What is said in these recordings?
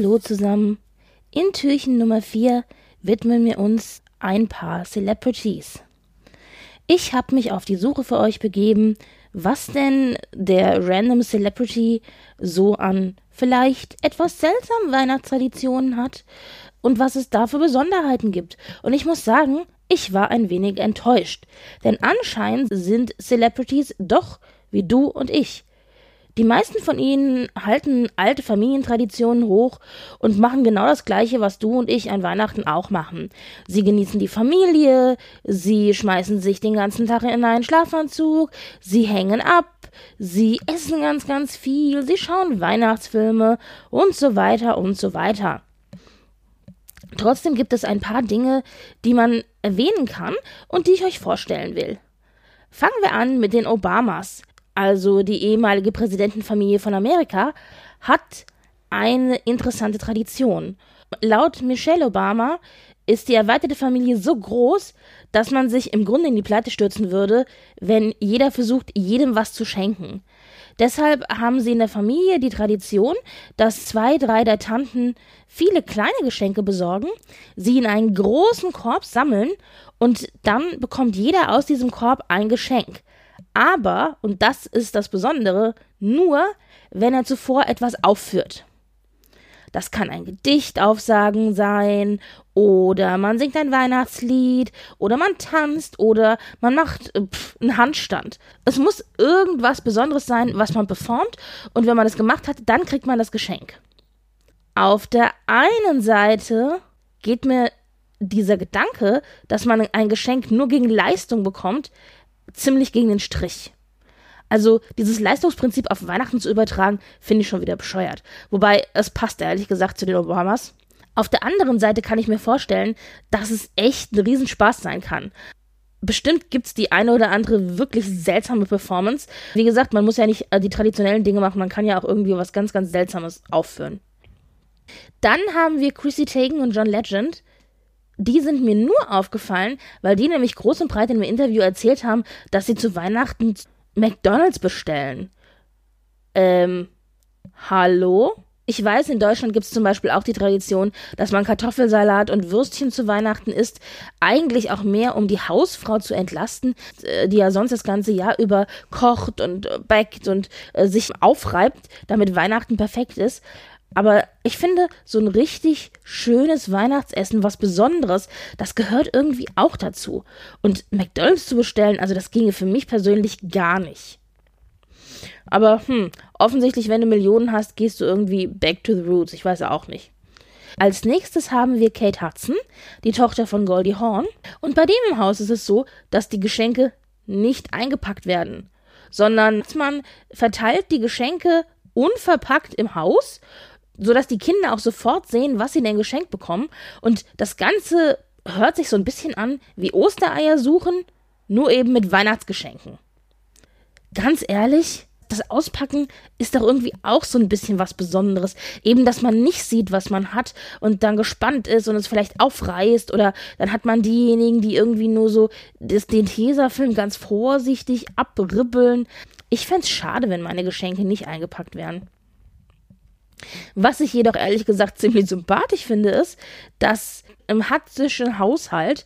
Hallo zusammen. In Türchen Nummer 4 widmen wir uns ein paar Celebrities. Ich habe mich auf die Suche für euch begeben, was denn der Random Celebrity so an vielleicht etwas seltsamen Weihnachtstraditionen hat und was es da für Besonderheiten gibt. Und ich muss sagen, ich war ein wenig enttäuscht, denn anscheinend sind Celebrities doch wie du und ich die meisten von ihnen halten alte Familientraditionen hoch und machen genau das Gleiche, was du und ich an Weihnachten auch machen. Sie genießen die Familie, sie schmeißen sich den ganzen Tag in einen Schlafanzug, sie hängen ab, sie essen ganz, ganz viel, sie schauen Weihnachtsfilme und so weiter und so weiter. Trotzdem gibt es ein paar Dinge, die man erwähnen kann und die ich euch vorstellen will. Fangen wir an mit den Obamas also die ehemalige Präsidentenfamilie von Amerika, hat eine interessante Tradition. Laut Michelle Obama ist die erweiterte Familie so groß, dass man sich im Grunde in die Pleite stürzen würde, wenn jeder versucht, jedem was zu schenken. Deshalb haben sie in der Familie die Tradition, dass zwei, drei der Tanten viele kleine Geschenke besorgen, sie in einen großen Korb sammeln und dann bekommt jeder aus diesem Korb ein Geschenk aber, und das ist das Besondere, nur, wenn er zuvor etwas aufführt. Das kann ein Gedicht aufsagen sein, oder man singt ein Weihnachtslied, oder man tanzt, oder man macht äh, pff, einen Handstand. Es muss irgendwas Besonderes sein, was man performt, und wenn man das gemacht hat, dann kriegt man das Geschenk. Auf der einen Seite geht mir dieser Gedanke, dass man ein Geschenk nur gegen Leistung bekommt, ziemlich gegen den Strich. Also dieses Leistungsprinzip auf Weihnachten zu übertragen, finde ich schon wieder bescheuert. Wobei es passt ehrlich gesagt zu den Obamas. Auf der anderen Seite kann ich mir vorstellen, dass es echt ein Riesenspaß sein kann. Bestimmt gibt es die eine oder andere wirklich seltsame Performance. Wie gesagt, man muss ja nicht äh, die traditionellen Dinge machen, man kann ja auch irgendwie was ganz, ganz Seltsames aufführen. Dann haben wir Chrissy Teigen und John Legend, die sind mir nur aufgefallen, weil die nämlich groß und breit in einem Interview erzählt haben, dass sie zu Weihnachten McDonalds bestellen. Ähm, hallo? Ich weiß, in Deutschland gibt es zum Beispiel auch die Tradition, dass man Kartoffelsalat und Würstchen zu Weihnachten isst. Eigentlich auch mehr, um die Hausfrau zu entlasten, äh, die ja sonst das ganze Jahr über kocht und äh, backt und äh, sich aufreibt, damit Weihnachten perfekt ist. Aber ich finde, so ein richtig schönes Weihnachtsessen, was Besonderes, das gehört irgendwie auch dazu. Und McDonalds zu bestellen, also das ginge für mich persönlich gar nicht. Aber hm, offensichtlich, wenn du Millionen hast, gehst du irgendwie back to the roots. Ich weiß auch nicht. Als nächstes haben wir Kate Hudson, die Tochter von Goldie Hawn. Und bei dem im Haus ist es so, dass die Geschenke nicht eingepackt werden, sondern man verteilt die Geschenke unverpackt im Haus sodass die Kinder auch sofort sehen, was sie denn geschenkt bekommen. Und das Ganze hört sich so ein bisschen an wie Ostereier suchen, nur eben mit Weihnachtsgeschenken. Ganz ehrlich, das Auspacken ist doch irgendwie auch so ein bisschen was Besonderes. Eben, dass man nicht sieht, was man hat und dann gespannt ist und es vielleicht aufreißt oder dann hat man diejenigen, die irgendwie nur so das, den Tesafilm ganz vorsichtig abribbeln. Ich fände es schade, wenn meine Geschenke nicht eingepackt wären. Was ich jedoch ehrlich gesagt ziemlich sympathisch finde, ist, dass im hattischen Haushalt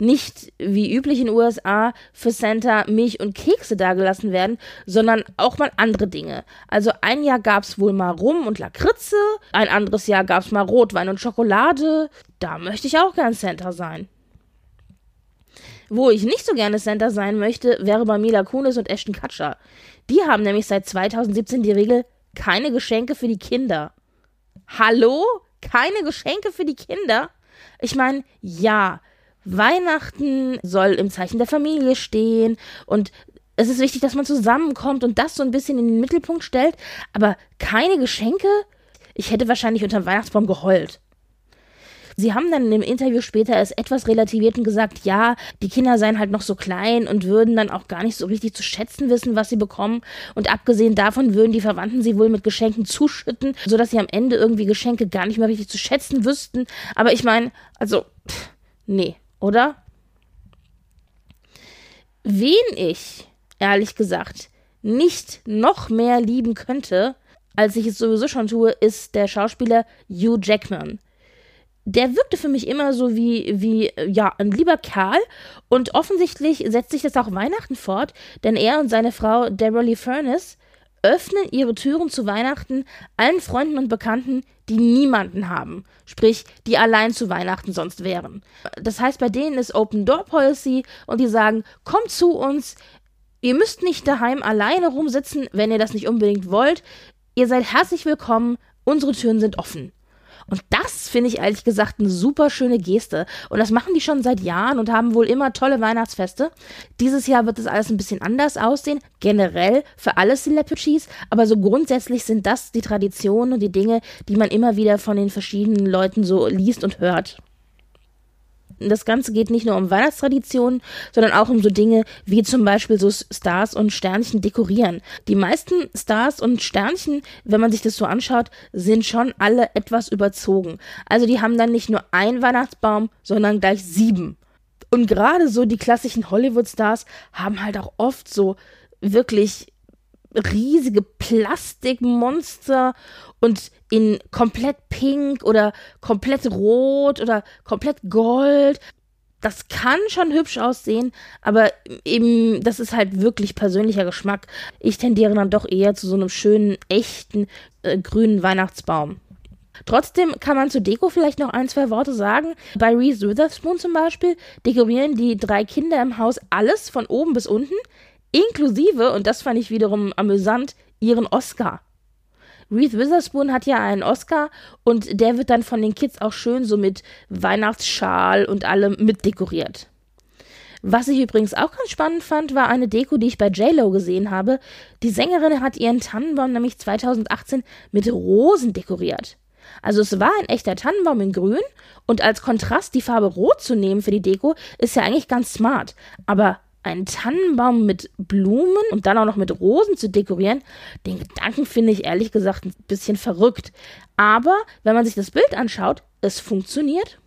nicht wie üblich in den USA für Santa Milch und Kekse dagelassen werden, sondern auch mal andere Dinge. Also ein Jahr gab es wohl mal Rum und Lakritze, ein anderes Jahr gab es mal Rotwein und Schokolade. Da möchte ich auch gern Santa sein. Wo ich nicht so gerne Santa sein möchte, wäre bei Mila Kunis und Ashton Kutcher. Die haben nämlich seit 2017 die Regel, keine Geschenke für die Kinder. Hallo? Keine Geschenke für die Kinder? Ich meine, ja, Weihnachten soll im Zeichen der Familie stehen und es ist wichtig, dass man zusammenkommt und das so ein bisschen in den Mittelpunkt stellt, aber keine Geschenke? Ich hätte wahrscheinlich unter dem Weihnachtsbaum geheult. Sie haben dann im Interview später es etwas relativiert und gesagt, ja, die Kinder seien halt noch so klein und würden dann auch gar nicht so richtig zu schätzen wissen, was sie bekommen. Und abgesehen davon würden die Verwandten sie wohl mit Geschenken zuschütten, sodass sie am Ende irgendwie Geschenke gar nicht mehr richtig zu schätzen wüssten. Aber ich meine, also, pff, nee, oder? Wen ich, ehrlich gesagt, nicht noch mehr lieben könnte, als ich es sowieso schon tue, ist der Schauspieler Hugh Jackman. Der wirkte für mich immer so wie, wie, ja, ein lieber Kerl. Und offensichtlich setzt sich das auch Weihnachten fort, denn er und seine Frau Deborah Lee Furness öffnen ihre Türen zu Weihnachten allen Freunden und Bekannten, die niemanden haben, sprich, die allein zu Weihnachten sonst wären. Das heißt, bei denen ist Open Door Policy und die sagen, kommt zu uns, ihr müsst nicht daheim alleine rumsitzen, wenn ihr das nicht unbedingt wollt. Ihr seid herzlich willkommen, unsere Türen sind offen. Und das finde ich ehrlich gesagt eine super schöne Geste. Und das machen die schon seit Jahren und haben wohl immer tolle Weihnachtsfeste. Dieses Jahr wird das alles ein bisschen anders aussehen, generell für alle Celebrities. Aber so grundsätzlich sind das die Traditionen und die Dinge, die man immer wieder von den verschiedenen Leuten so liest und hört das Ganze geht nicht nur um Weihnachtstraditionen, sondern auch um so Dinge wie zum Beispiel so Stars und Sternchen dekorieren. Die meisten Stars und Sternchen, wenn man sich das so anschaut, sind schon alle etwas überzogen. Also die haben dann nicht nur einen Weihnachtsbaum, sondern gleich sieben. Und gerade so die klassischen Hollywood-Stars haben halt auch oft so wirklich riesige Plastikmonster und in komplett pink oder komplett rot oder komplett gold. Das kann schon hübsch aussehen, aber eben, das ist halt wirklich persönlicher Geschmack. Ich tendiere dann doch eher zu so einem schönen, echten, äh, grünen Weihnachtsbaum. Trotzdem kann man zu Deko vielleicht noch ein, zwei Worte sagen. Bei Reese Witherspoon zum Beispiel dekorieren die drei Kinder im Haus alles von oben bis unten inklusive, und das fand ich wiederum amüsant, ihren Oscar. Reese Witherspoon hat ja einen Oscar und der wird dann von den Kids auch schön so mit Weihnachtsschal und allem mitdekoriert. Was ich übrigens auch ganz spannend fand, war eine Deko, die ich bei JLo gesehen habe. Die Sängerin hat ihren Tannenbaum nämlich 2018 mit Rosen dekoriert. Also es war ein echter Tannenbaum in Grün und als Kontrast die Farbe Rot zu nehmen für die Deko ist ja eigentlich ganz smart. Aber einen Tannenbaum mit Blumen und dann auch noch mit Rosen zu dekorieren, den Gedanken finde ich ehrlich gesagt ein bisschen verrückt. Aber wenn man sich das Bild anschaut, es funktioniert.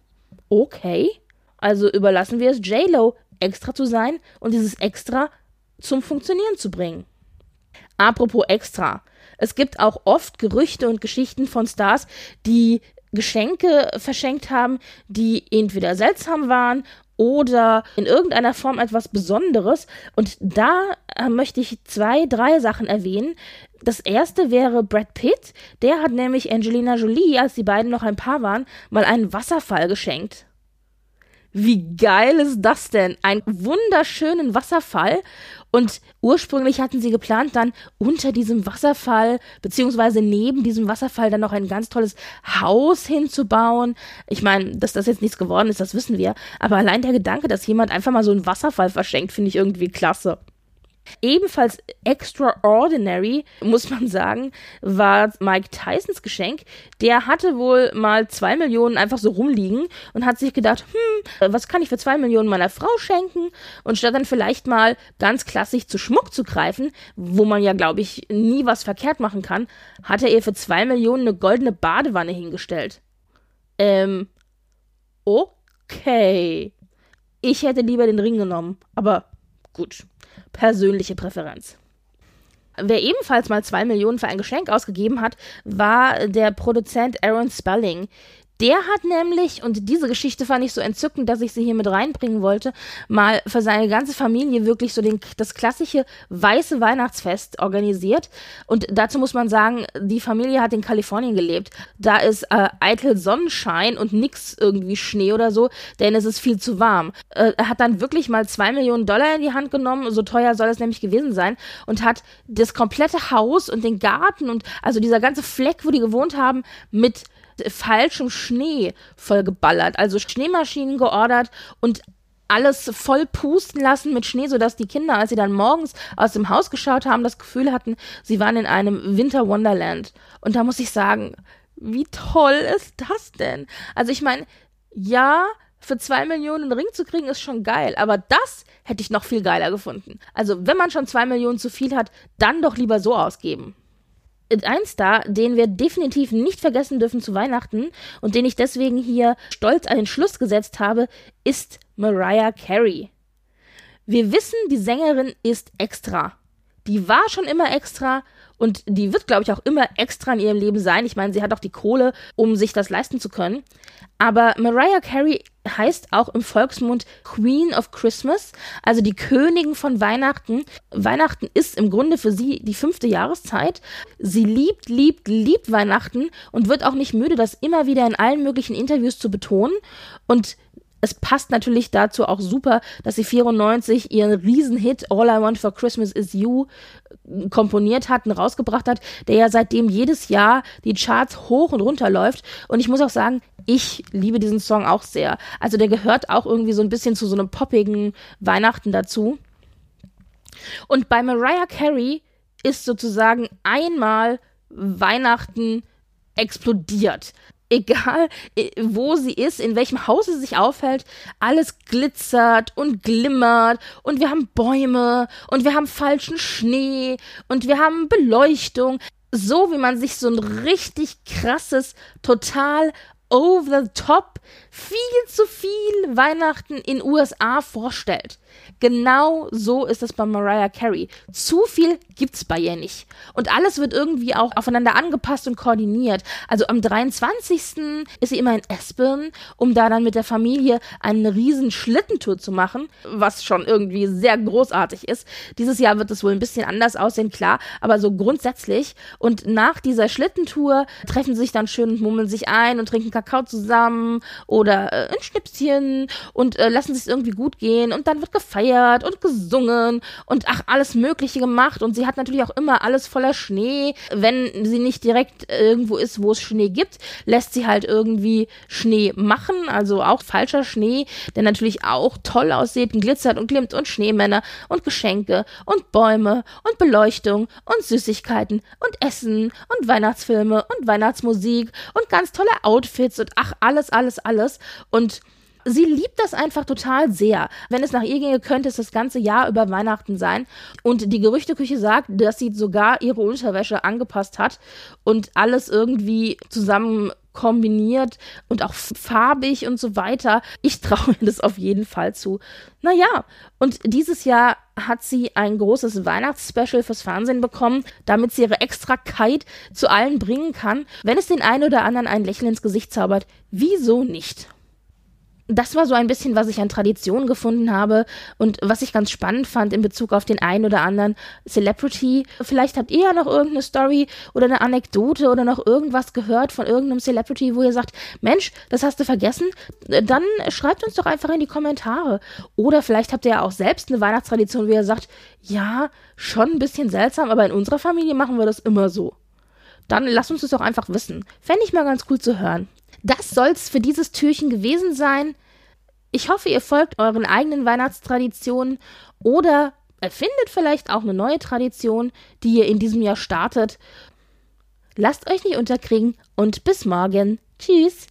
Okay. Also überlassen wir es JLo, extra zu sein und dieses extra zum Funktionieren zu bringen. Apropos extra. Es gibt auch oft Gerüchte und Geschichten von Stars, die Geschenke verschenkt haben, die entweder seltsam waren oder in irgendeiner Form etwas Besonderes. Und da äh, möchte ich zwei, drei Sachen erwähnen. Das erste wäre Brad Pitt. Der hat nämlich Angelina Jolie, als die beiden noch ein Paar waren, mal einen Wasserfall geschenkt. Wie geil ist das denn? Einen wunderschönen Wasserfall. Und ursprünglich hatten sie geplant, dann unter diesem Wasserfall, beziehungsweise neben diesem Wasserfall dann noch ein ganz tolles Haus hinzubauen. Ich meine, dass das jetzt nichts geworden ist, das wissen wir. Aber allein der Gedanke, dass jemand einfach mal so einen Wasserfall verschenkt, finde ich irgendwie klasse. Ebenfalls extraordinary, muss man sagen, war Mike Tysons Geschenk. Der hatte wohl mal zwei Millionen einfach so rumliegen und hat sich gedacht, hm, was kann ich für zwei Millionen meiner Frau schenken? Und statt dann vielleicht mal ganz klassisch zu Schmuck zu greifen, wo man ja, glaube ich, nie was verkehrt machen kann, hat er ihr für zwei Millionen eine goldene Badewanne hingestellt. Ähm, okay. Ich hätte lieber den Ring genommen, aber gut persönliche Präferenz. Wer ebenfalls mal zwei Millionen für ein Geschenk ausgegeben hat, war der Produzent Aaron Spelling. Der hat nämlich, und diese Geschichte fand ich so entzückend, dass ich sie hier mit reinbringen wollte, mal für seine ganze Familie wirklich so den, das klassische weiße Weihnachtsfest organisiert. Und dazu muss man sagen, die Familie hat in Kalifornien gelebt. Da ist äh, eitel Sonnenschein und nix irgendwie Schnee oder so, denn es ist viel zu warm. Äh, er hat dann wirklich mal zwei Millionen Dollar in die Hand genommen, so teuer soll es nämlich gewesen sein, und hat das komplette Haus und den Garten und also dieser ganze Fleck, wo die gewohnt haben, mit falschem Schnee vollgeballert. Also Schneemaschinen geordert und alles voll pusten lassen mit Schnee, sodass die Kinder, als sie dann morgens aus dem Haus geschaut haben, das Gefühl hatten, sie waren in einem Winter Wonderland. Und da muss ich sagen, wie toll ist das denn? Also ich meine, ja, für zwei Millionen einen Ring zu kriegen, ist schon geil. Aber das hätte ich noch viel geiler gefunden. Also, wenn man schon zwei Millionen zu viel hat, dann doch lieber so ausgeben ein Star, den wir definitiv nicht vergessen dürfen zu Weihnachten und den ich deswegen hier stolz an den Schluss gesetzt habe, ist Mariah Carey. Wir wissen, die Sängerin ist extra. Die war schon immer extra Und die wird, glaube ich, auch immer extra in ihrem Leben sein. Ich meine, sie hat auch die Kohle, um sich das leisten zu können. Aber Mariah Carey heißt auch im Volksmund Queen of Christmas, also die Königin von Weihnachten. Weihnachten ist im Grunde für sie die fünfte Jahreszeit. Sie liebt, liebt, liebt Weihnachten und wird auch nicht müde, das immer wieder in allen möglichen Interviews zu betonen. Und es passt natürlich dazu auch super, dass sie 94 ihren Riesenhit All I Want for Christmas is You äh, komponiert hat und rausgebracht hat, der ja seitdem jedes Jahr die Charts hoch und runter läuft. Und ich muss auch sagen, ich liebe diesen Song auch sehr. Also der gehört auch irgendwie so ein bisschen zu so einem poppigen Weihnachten dazu. Und bei Mariah Carey ist sozusagen einmal Weihnachten explodiert egal wo sie ist, in welchem Haus sie sich aufhält, alles glitzert und glimmert und wir haben Bäume und wir haben falschen Schnee und wir haben Beleuchtung. So wie man sich so ein richtig krasses, total over the top, viel zu viel Weihnachten in USA vorstellt. Genau so ist es bei Mariah Carey. Zu viel gibt's bei ihr nicht. Und alles wird irgendwie auch aufeinander angepasst und koordiniert. Also am 23. ist sie immer in Aspen, um da dann mit der Familie eine riesen Schlittentour zu machen, was schon irgendwie sehr großartig ist. Dieses Jahr wird es wohl ein bisschen anders aussehen, klar, aber so grundsätzlich. Und nach dieser Schlittentour treffen sie sich dann schön und mummeln sich ein und trinken Kakao zusammen oder äh, ein Schnipschen und äh, lassen sich irgendwie gut gehen und dann wird gefeiert und gesungen und ach, alles Mögliche gemacht und sie hat natürlich auch immer alles voller Schnee. Wenn sie nicht direkt irgendwo ist, wo es Schnee gibt, lässt sie halt irgendwie Schnee machen, also auch falscher Schnee, der natürlich auch toll aussieht und glitzert und glimmt und Schneemänner und Geschenke und Bäume und Beleuchtung und Süßigkeiten und Essen und Weihnachtsfilme und Weihnachtsmusik und ganz tolle Outfits und ach, alles, alles, alles. Und sie liebt das einfach total sehr. Wenn es nach ihr ginge, könnte es das ganze Jahr über Weihnachten sein. Und die Gerüchteküche sagt, dass sie sogar ihre Unterwäsche angepasst hat und alles irgendwie zusammen kombiniert und auch farbig und so weiter. Ich traue mir das auf jeden Fall zu. Naja, und dieses Jahr hat sie ein großes Weihnachtsspecial fürs Fernsehen bekommen, damit sie ihre Extrakeit zu allen bringen kann. Wenn es den einen oder anderen ein Lächeln ins Gesicht zaubert, wieso nicht? Das war so ein bisschen, was ich an Tradition gefunden habe und was ich ganz spannend fand in Bezug auf den einen oder anderen Celebrity. Vielleicht habt ihr ja noch irgendeine Story oder eine Anekdote oder noch irgendwas gehört von irgendeinem Celebrity, wo ihr sagt, Mensch, das hast du vergessen. Dann schreibt uns doch einfach in die Kommentare. Oder vielleicht habt ihr ja auch selbst eine Weihnachtstradition, wo ihr sagt, ja, schon ein bisschen seltsam, aber in unserer Familie machen wir das immer so. Dann lasst uns das doch einfach wissen. Fände ich mal ganz cool zu hören. Das soll's für dieses Türchen gewesen sein. Ich hoffe, ihr folgt euren eigenen Weihnachtstraditionen oder erfindet vielleicht auch eine neue Tradition, die ihr in diesem Jahr startet. Lasst euch nicht unterkriegen und bis morgen. Tschüss.